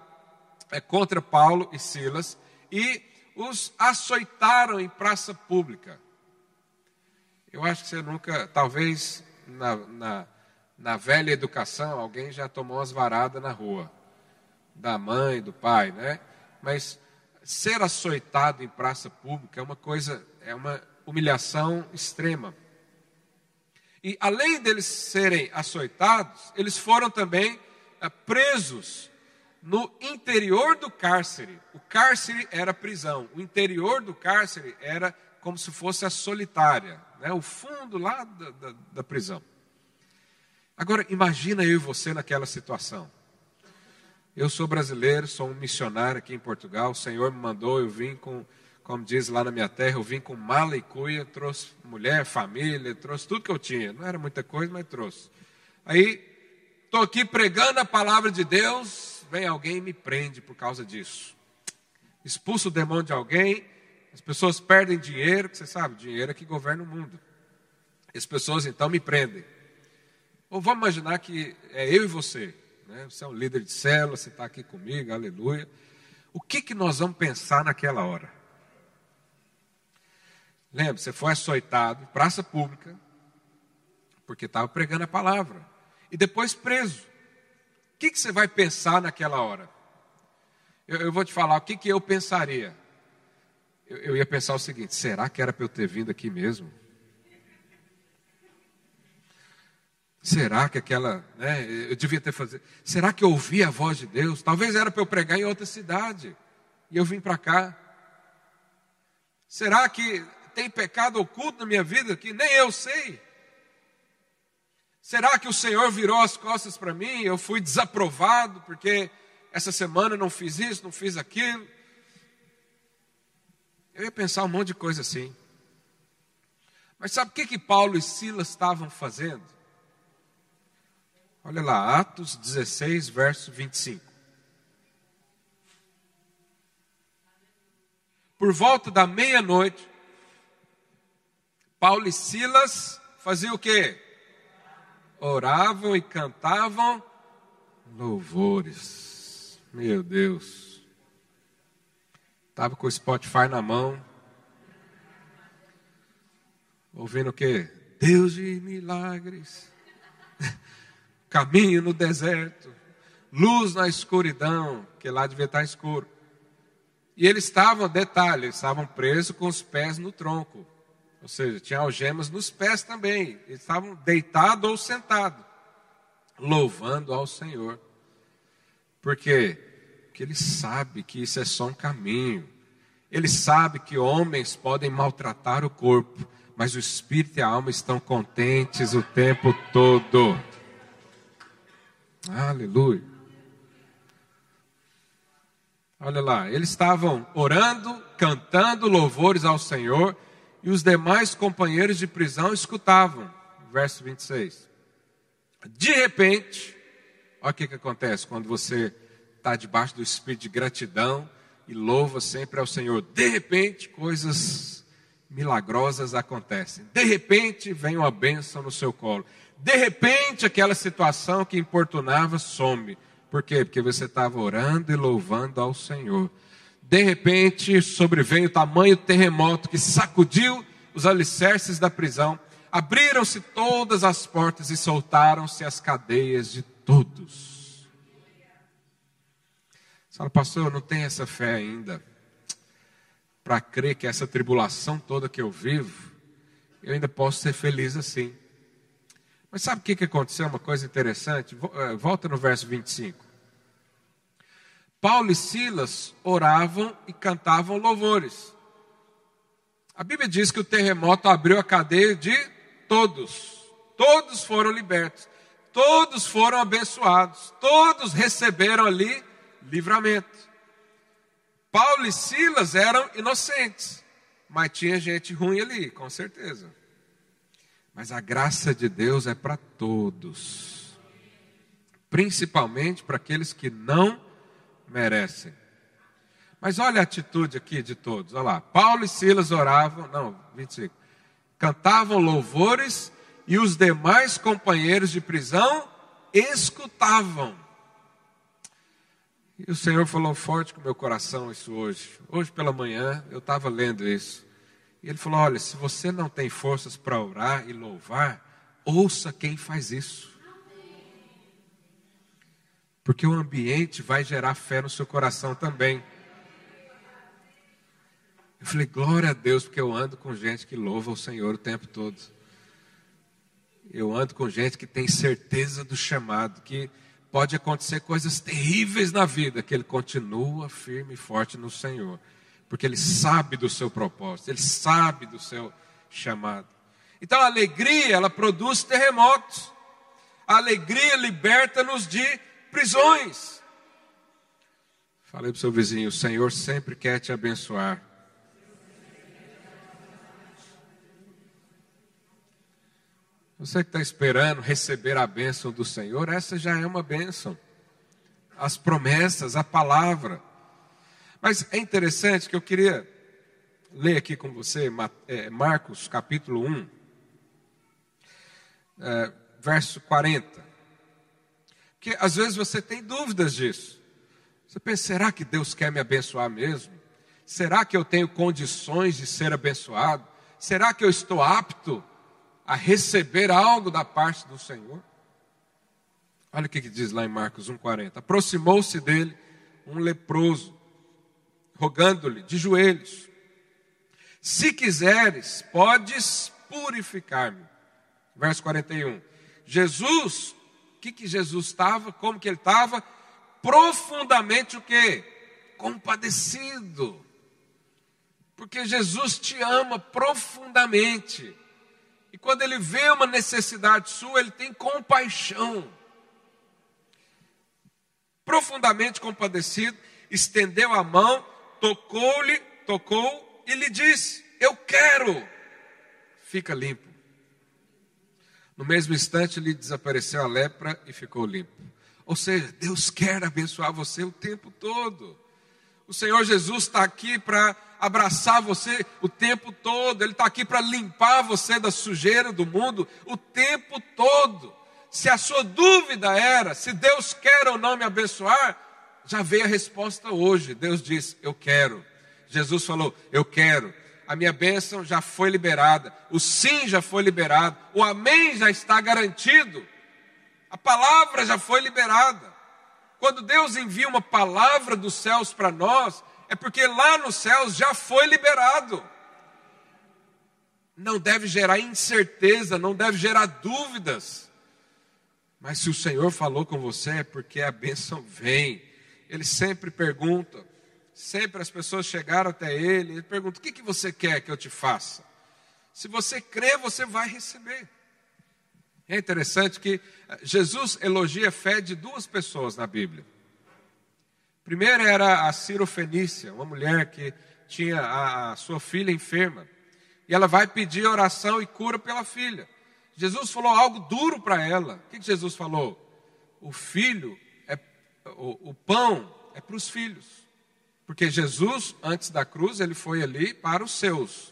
é, contra Paulo e Silas e os açoitaram em praça pública. Eu acho que você nunca, talvez na, na, na velha educação, alguém já tomou as varadas na rua, da mãe, do pai, né? Mas ser açoitado em praça pública é uma coisa, é uma humilhação extrema. E além deles serem açoitados, eles foram também eh, presos no interior do cárcere. O cárcere era prisão, o interior do cárcere era como se fosse a solitária, né? o fundo lá da, da, da prisão. Agora, imagina eu e você naquela situação. Eu sou brasileiro, sou um missionário aqui em Portugal. O Senhor me mandou, eu vim com, como diz lá na minha terra, eu vim com mala e cuia, trouxe mulher, família, trouxe tudo que eu tinha. Não era muita coisa, mas trouxe. Aí Estou aqui pregando a palavra de Deus, vem alguém e me prende por causa disso. Expulso o demônio de alguém, as pessoas perdem dinheiro, que você sabe, dinheiro é que governa o mundo. As pessoas então me prendem. Ou vamos imaginar que é eu e você, né? você é um líder de célula, você está aqui comigo, aleluia. O que, que nós vamos pensar naquela hora? Lembra, você foi açoitado, praça pública, porque estava pregando a palavra e depois preso. O que, que você vai pensar naquela hora? Eu, eu vou te falar o que, que eu pensaria. Eu, eu ia pensar o seguinte: será que era para eu ter vindo aqui mesmo? Será que aquela, né, eu devia ter fazer? Será que eu ouvi a voz de Deus? Talvez era para eu pregar em outra cidade e eu vim para cá. Será que tem pecado oculto na minha vida que nem eu sei? Será que o Senhor virou as costas para mim? Eu fui desaprovado porque essa semana não fiz isso, não fiz aquilo. Eu ia pensar um monte de coisa assim. Mas sabe o que, que Paulo e Silas estavam fazendo? Olha lá, Atos 16, verso 25. Por volta da meia-noite, Paulo e Silas faziam o quê? Oravam e cantavam louvores. Meu Deus. Estava com o Spotify na mão. Ouvindo o quê? Deus de milagres. Caminho no deserto. Luz na escuridão, que lá devia estar escuro. E eles estavam, detalhe, eles estavam presos com os pés no tronco. Ou seja, tinha algemas nos pés também. Eles estavam deitados ou sentados, louvando ao Senhor. Por quê? Porque ele sabe que isso é só um caminho. Ele sabe que homens podem maltratar o corpo, mas o espírito e a alma estão contentes o tempo todo. Aleluia. Olha lá, eles estavam orando, cantando louvores ao Senhor, e os demais companheiros de prisão escutavam. Verso 26. De repente, olha o que, que acontece quando você está debaixo do espírito de gratidão e louva sempre ao Senhor. De repente, coisas milagrosas acontecem. De repente, vem uma bênção no seu colo. De repente, aquela situação que importunava some. Por quê? Porque você estava orando e louvando ao Senhor. De repente, sobreveio o tamanho terremoto que sacudiu os alicerces da prisão. Abriram-se todas as portas e soltaram-se as cadeias de todos. Você fala, pastor, eu não tenho essa fé ainda para crer que essa tribulação toda que eu vivo, eu ainda posso ser feliz assim. Mas sabe o que aconteceu? Uma coisa interessante. Eh, volta no verso 25. Paulo e Silas oravam e cantavam louvores. A Bíblia diz que o terremoto abriu a cadeia de todos. Todos foram libertos. Todos foram abençoados. Todos receberam ali livramento. Paulo e Silas eram inocentes, mas tinha gente ruim ali, com certeza. Mas a graça de Deus é para todos, principalmente para aqueles que não merecem. Mas olha a atitude aqui de todos. Olha lá. Paulo e Silas oravam, não, 25. Cantavam louvores e os demais companheiros de prisão escutavam. E o Senhor falou forte com meu coração isso hoje. Hoje pela manhã eu estava lendo isso. E ele falou: Olha, se você não tem forças para orar e louvar, ouça quem faz isso. Porque o ambiente vai gerar fé no seu coração também. Eu falei, glória a Deus, porque eu ando com gente que louva o Senhor o tempo todo. Eu ando com gente que tem certeza do chamado, que pode acontecer coisas terríveis na vida, que ele continua firme e forte no Senhor, porque ele sabe do seu propósito, ele sabe do seu chamado. Então a alegria, ela produz terremotos. A alegria liberta-nos de prisões. Falei para o seu vizinho: o Senhor sempre quer te abençoar. Você que está esperando receber a bênção do Senhor, essa já é uma bênção. As promessas, a palavra. Mas é interessante que eu queria ler aqui com você é, Marcos capítulo 1, é, verso 40. Porque às vezes você tem dúvidas disso. Você pensa, será que Deus quer me abençoar mesmo? Será que eu tenho condições de ser abençoado? Será que eu estou apto a receber algo da parte do Senhor? Olha o que, diz lá em Marcos 1,40. Aproximou-se dele um leproso, rogando-lhe de joelhos: Se quiseres, podes purificar-me. Verso 41. Jesus, o que, que Jesus estava? Como que ele estava? Profundamente o que? Compadecido. Porque Jesus te ama profundamente. Quando ele vê uma necessidade sua, ele tem compaixão profundamente compadecido, estendeu a mão, tocou-lhe, tocou e lhe disse: Eu quero, fica limpo. No mesmo instante lhe desapareceu a lepra e ficou limpo. Ou seja, Deus quer abençoar você o tempo todo. O Senhor Jesus está aqui para abraçar você o tempo todo, Ele está aqui para limpar você da sujeira do mundo o tempo todo. Se a sua dúvida era se Deus quer ou não me abençoar, já veio a resposta hoje. Deus diz: Eu quero. Jesus falou: Eu quero. A minha bênção já foi liberada. O sim já foi liberado. O amém já está garantido. A palavra já foi liberada. Quando Deus envia uma palavra dos céus para nós, é porque lá nos céus já foi liberado. Não deve gerar incerteza, não deve gerar dúvidas. Mas se o Senhor falou com você, é porque a bênção vem. Ele sempre pergunta, sempre as pessoas chegaram até ele, ele pergunta: o que, que você quer que eu te faça? Se você crê, você vai receber. É interessante que Jesus elogia a fé de duas pessoas na Bíblia. Primeiro era a Ciro Fenícia, uma mulher que tinha a sua filha enferma. E ela vai pedir oração e cura pela filha. Jesus falou algo duro para ela. O que, Jesus falou? O filho é o, o pão é para os filhos. Porque Jesus, antes da cruz, ele foi ali para os seus.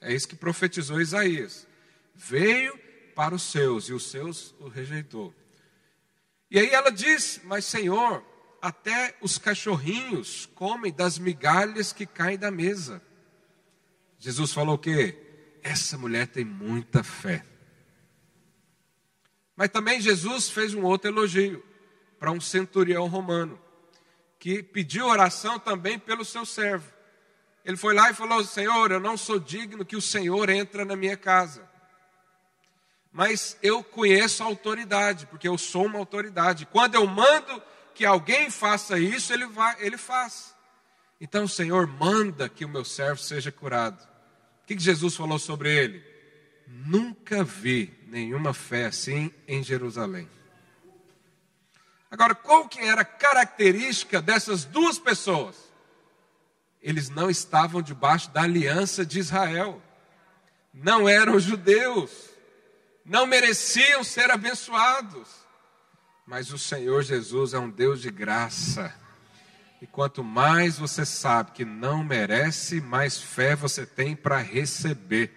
É isso que profetizou Isaías. Veio para os seus e os seus o rejeitou. E aí ela diz: Mas Senhor, até os cachorrinhos comem das migalhas que caem da mesa. Jesus falou o quê? Essa mulher tem muita fé. Mas também Jesus fez um outro elogio para um centurião romano, que pediu oração também pelo seu servo. Ele foi lá e falou: Senhor, eu não sou digno que o Senhor entre na minha casa. Mas eu conheço a autoridade, porque eu sou uma autoridade. Quando eu mando que alguém faça isso, ele, vai, ele faz. Então, Senhor, manda que o meu servo seja curado. O que Jesus falou sobre ele? Nunca vi nenhuma fé assim em Jerusalém. Agora, qual que era a característica dessas duas pessoas? Eles não estavam debaixo da aliança de Israel. Não eram judeus. Não mereciam ser abençoados. Mas o Senhor Jesus é um Deus de graça. E quanto mais você sabe que não merece, mais fé você tem para receber.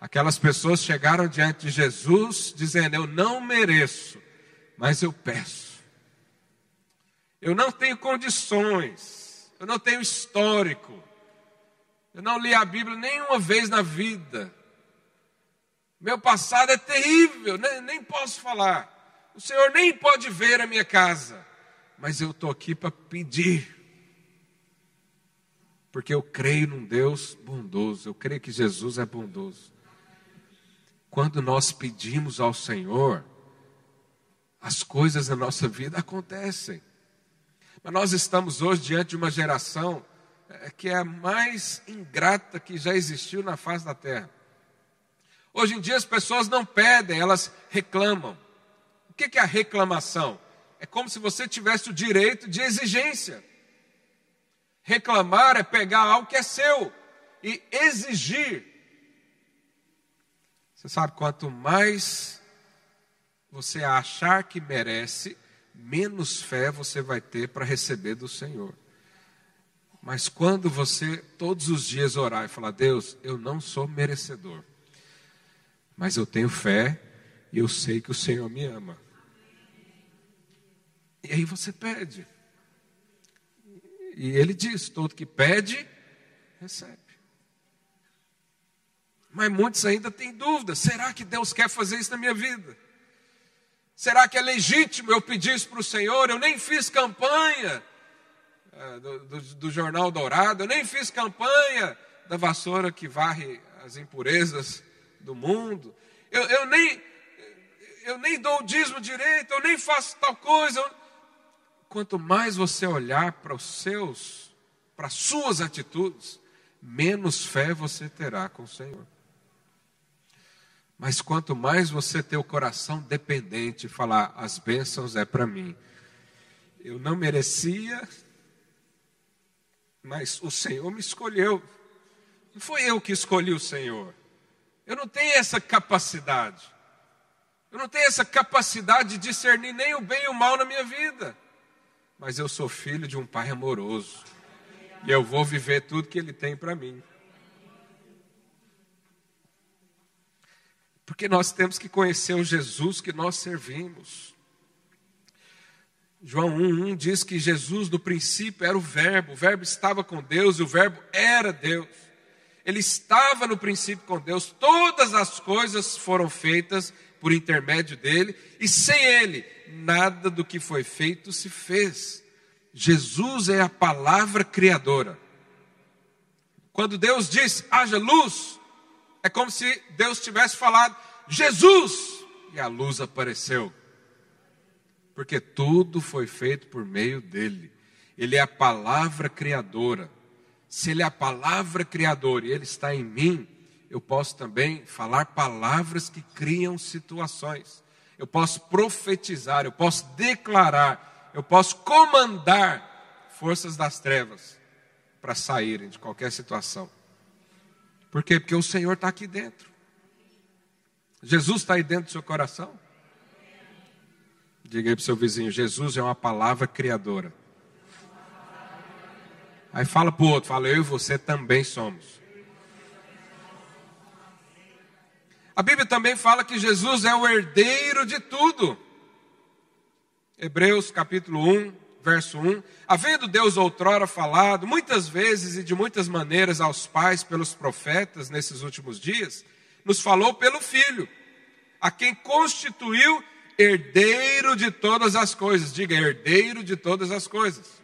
Aquelas pessoas chegaram diante de Jesus dizendo: Eu não mereço, mas eu peço. Eu não tenho condições, eu não tenho histórico, eu não li a Bíblia nenhuma vez na vida. Meu passado é terrível, nem, nem posso falar. O Senhor nem pode ver a minha casa, mas eu estou aqui para pedir porque eu creio num Deus bondoso, eu creio que Jesus é bondoso quando nós pedimos ao Senhor, as coisas na nossa vida acontecem. Mas nós estamos hoje diante de uma geração eh, que é a mais ingrata que já existiu na face da terra. Hoje em dia as pessoas não pedem, elas reclamam. Que é a reclamação? É como se você tivesse o direito de exigência. Reclamar é pegar algo que é seu e exigir você sabe, quanto mais você achar que merece, menos fé você vai ter para receber do Senhor. Mas quando você todos os dias orar e falar: Deus, eu não sou merecedor, mas eu tenho fé e eu sei que o Senhor me ama. E aí você pede. E ele diz: todo que pede, recebe. Mas muitos ainda têm dúvida: será que Deus quer fazer isso na minha vida? Será que é legítimo eu pedir isso para o Senhor? Eu nem fiz campanha é, do, do, do, Jornal Dourado, eu nem fiz campanha da vassoura que varre as impurezas do mundo. Eu, eu nem, eu nem dou o dízimo direito, eu nem faço tal coisa. Quanto mais você olhar para os seus, para as suas atitudes, menos fé você terá com o Senhor. Mas quanto mais você ter o coração dependente, falar as bênçãos é para mim. Eu não merecia, mas o Senhor me escolheu. Não foi eu que escolhi o Senhor. Eu não tenho essa capacidade. Eu não tenho essa capacidade de discernir nem o bem e o mal na minha vida. Mas eu sou filho de um pai amoroso. E eu vou viver tudo que ele tem para mim. Porque nós temos que conhecer o Jesus que nós servimos. João 1,1 diz que Jesus, no princípio, era o Verbo, o Verbo estava com Deus e o Verbo era Deus. Ele estava no princípio com Deus, todas as coisas foram feitas por intermédio dele, e sem ele, nada do que foi feito se fez. Jesus é a palavra criadora. Quando Deus diz, haja luz, é como se Deus tivesse falado, Jesus, e a luz apareceu. Porque tudo foi feito por meio dele. Ele é a palavra criadora. Se ele é a palavra criadora e ele está em mim, eu posso também falar palavras que criam situações. Eu posso profetizar, eu posso declarar, eu posso comandar forças das trevas para saírem de qualquer situação. Por quê? Porque o Senhor está aqui dentro. Jesus está aí dentro do seu coração? Diga aí para o seu vizinho: Jesus é uma palavra criadora. Aí fala para o outro: fala, eu e você também somos. A Bíblia também fala que Jesus é o herdeiro de tudo. Hebreus capítulo 1, verso 1. Havendo Deus outrora falado, muitas vezes e de muitas maneiras aos pais pelos profetas nesses últimos dias, nos falou pelo Filho, a quem constituiu herdeiro de todas as coisas. Diga, herdeiro de todas as coisas.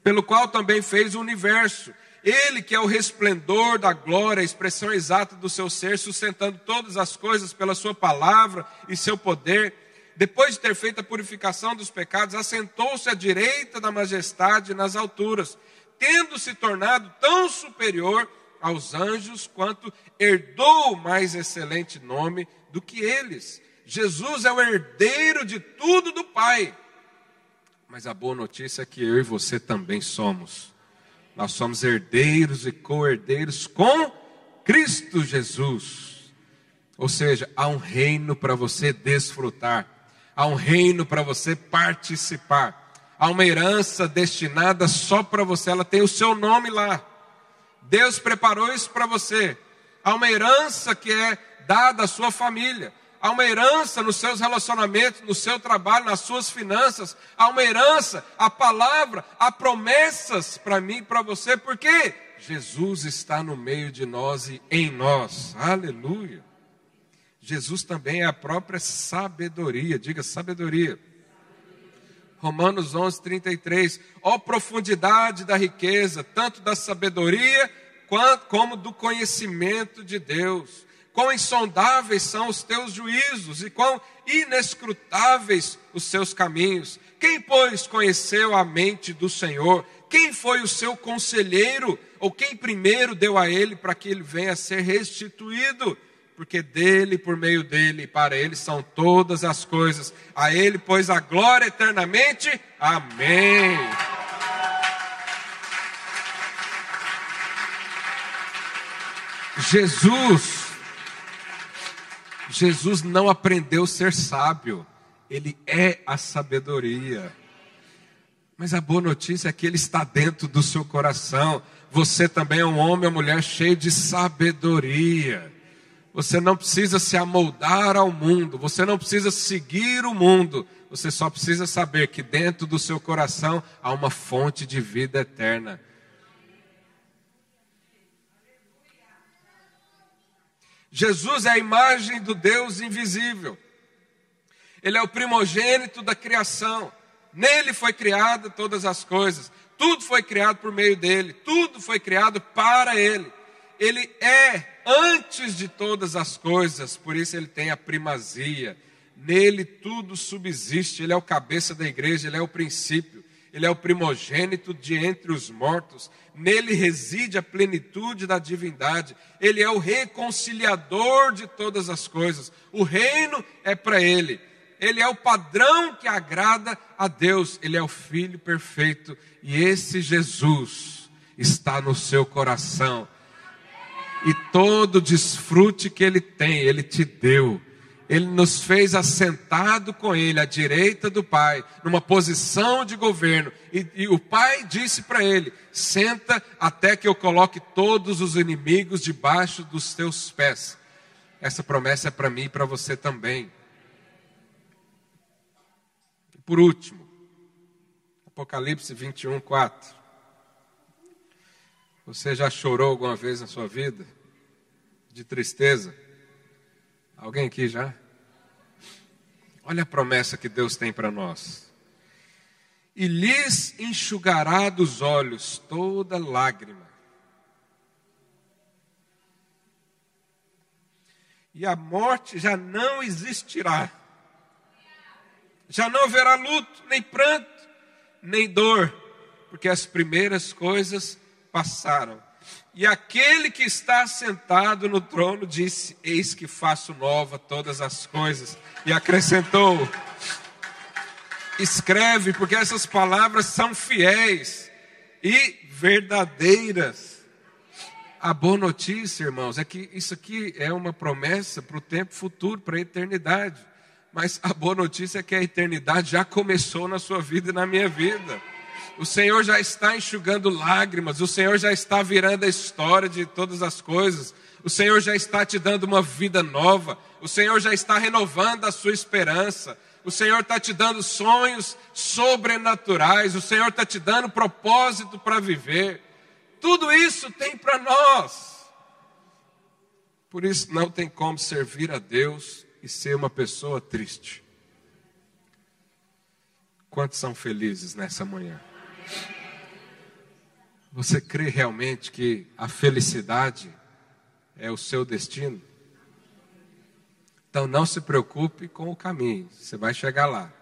Pelo qual também fez o universo ele que é o resplendor da glória, a expressão exata do seu ser, sustentando todas as coisas pela sua palavra e seu poder, depois de ter feito a purificação dos pecados, assentou-se à direita da majestade nas alturas, tendo se tornado tão superior aos anjos quanto herdou o mais excelente nome do que eles. Jesus é o herdeiro de tudo do Pai. Mas a boa notícia é que eu e você também somos nós somos herdeiros e co-herdeiros com Cristo Jesus. Ou seja, há um reino para você desfrutar, há um reino para você participar, há uma herança destinada só para você, ela tem o seu nome lá. Deus preparou isso para você. Há uma herança que é dada à sua família há uma herança nos seus relacionamentos, no seu trabalho, nas suas finanças, há uma herança, a palavra, há promessas para mim e para você, porque Jesus está no meio de nós e em nós, aleluia. Jesus também é a própria sabedoria, diga sabedoria. Romanos 11, 33. Ó profundidade da riqueza, tanto da sabedoria quanto, como do conhecimento de Deus quão insondáveis são os teus juízos e quão inescrutáveis os seus caminhos. Quem, pois, conheceu a mente do Senhor? Quem foi o seu conselheiro? Ou quem primeiro deu a ele para que ele venha a ser restituído? Porque dele, por meio dele, para ele são todas as coisas. A ele, pois, a glória eternamente. Amém. Jesus Jesus não aprendeu a ser sábio, ele é a sabedoria. Mas a boa notícia é que ele está dentro do seu coração. Você também é um homem ou mulher cheio de sabedoria. Você não precisa se amoldar ao mundo, você não precisa seguir o mundo, você só precisa saber que dentro do seu coração há uma fonte de vida eterna. Jesus é a imagem do Deus invisível. Ele é o primogênito da criação. Nele foi criada todas as coisas. Tudo foi criado por meio dele. Tudo foi criado para ele. Ele é antes de todas as coisas, por isso ele tem a primazia. Nele tudo subsiste. Ele é o cabeça da igreja, ele é o princípio. Ele é o primogênito de entre os mortos. Nele reside a plenitude da divindade. Ele é o reconciliador de todas as coisas. O reino é para ele. Ele é o padrão que agrada a Deus. Ele é o filho perfeito. E esse Jesus está no seu coração. E todo desfrute que ele tem, ele te deu ele nos fez assentado com Ele à direita do Pai, numa posição de governo. E, e o Pai disse para ele: Senta até que eu coloque todos os inimigos debaixo dos teus pés. Essa promessa é para mim e para você também. E por último, Apocalipse 21, 4. Você já chorou alguma vez na sua vida? De tristeza? Alguém aqui já? Olha a promessa que Deus tem para nós. E lhes enxugará dos olhos toda lágrima. E a morte já não existirá. Já não haverá luto, nem pranto, nem dor, porque as primeiras coisas passaram. E aquele que está sentado no trono disse: Eis que faço nova todas as coisas. E acrescentou: Escreve, porque essas palavras são fiéis e verdadeiras. A boa notícia, irmãos, é que isso aqui é uma promessa para o tempo futuro, para a eternidade. Mas a boa notícia é que a eternidade já começou na sua vida e na minha vida. O Senhor já está enxugando lágrimas, o Senhor já está virando a história de todas as coisas, o Senhor já está te dando uma vida nova, o Senhor já está renovando a sua esperança, o Senhor está te dando sonhos sobrenaturais, o Senhor está te dando propósito para viver. Tudo isso tem para nós. Por isso não tem como servir a Deus e ser uma pessoa triste. Quantos são felizes nessa manhã? Você crê realmente que a felicidade é o seu destino? Então não se preocupe com o caminho, você vai chegar lá.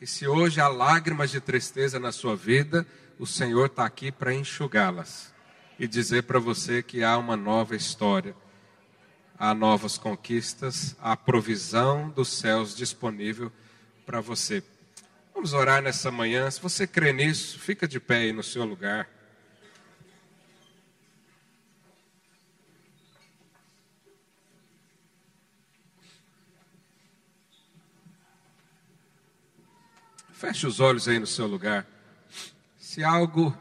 E se hoje há lágrimas de tristeza na sua vida, o Senhor está aqui para enxugá-las e dizer para você que há uma nova história, há novas conquistas, há provisão dos céus disponível para você. Vamos orar nessa manhã. Se você crê nisso, fica de pé aí no seu lugar. Feche os olhos aí no seu lugar. Se algo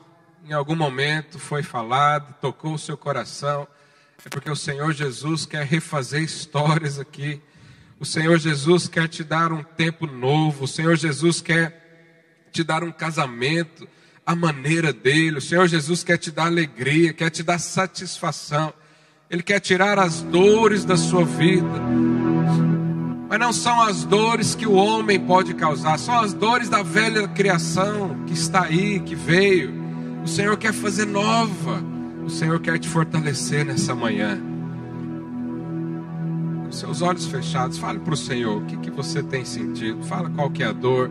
em algum momento foi falado, tocou o seu coração, é porque o Senhor Jesus quer refazer histórias aqui o Senhor Jesus quer te dar um tempo novo. O Senhor Jesus quer te dar um casamento à maneira dele. O Senhor Jesus quer te dar alegria, quer te dar satisfação. Ele quer tirar as dores da sua vida. Mas não são as dores que o homem pode causar, são as dores da velha criação que está aí, que veio. O Senhor quer fazer nova. O Senhor quer te fortalecer nessa manhã seus olhos fechados, fale para o Senhor o que, que você tem sentido, fala qual que é a dor,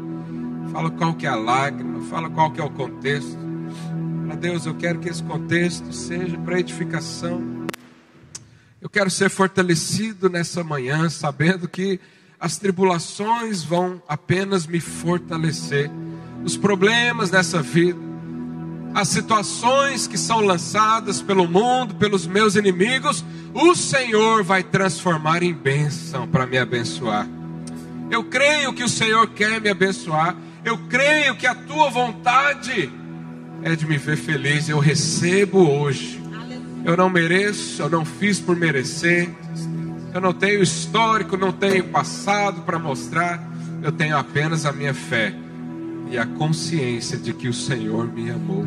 fala qual que é a lágrima, fala qual que é o contexto. Para Deus, eu quero que esse contexto seja para edificação. Eu quero ser fortalecido nessa manhã, sabendo que as tribulações vão apenas me fortalecer. Os problemas dessa vida, as situações que são lançadas pelo mundo, pelos meus inimigos, o Senhor vai transformar em bênção para me abençoar. Eu creio que o Senhor quer me abençoar. Eu creio que a tua vontade é de me ver feliz. Eu recebo hoje. Eu não mereço, eu não fiz por merecer. Eu não tenho histórico, não tenho passado para mostrar. Eu tenho apenas a minha fé e a consciência de que o Senhor me amou.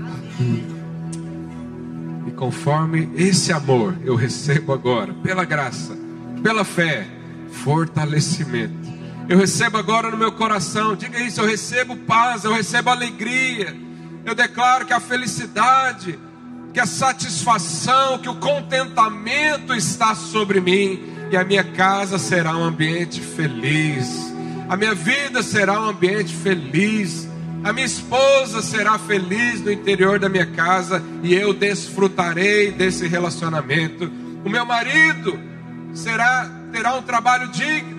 Conforme esse amor eu recebo agora, pela graça, pela fé, fortalecimento. Eu recebo agora no meu coração, diga isso, eu recebo paz, eu recebo alegria. Eu declaro que a felicidade, que a satisfação, que o contentamento está sobre mim e a minha casa será um ambiente feliz. A minha vida será um ambiente feliz. A minha esposa será feliz no interior da minha casa e eu desfrutarei desse relacionamento. O meu marido será terá um trabalho digno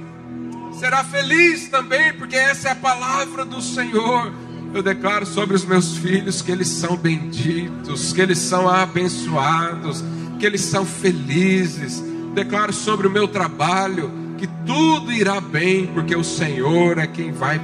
será feliz também, porque essa é a palavra do Senhor. Eu declaro sobre os meus filhos que eles são benditos, que eles são abençoados, que eles são felizes. Declaro sobre o meu trabalho que tudo irá bem, porque o Senhor é quem vai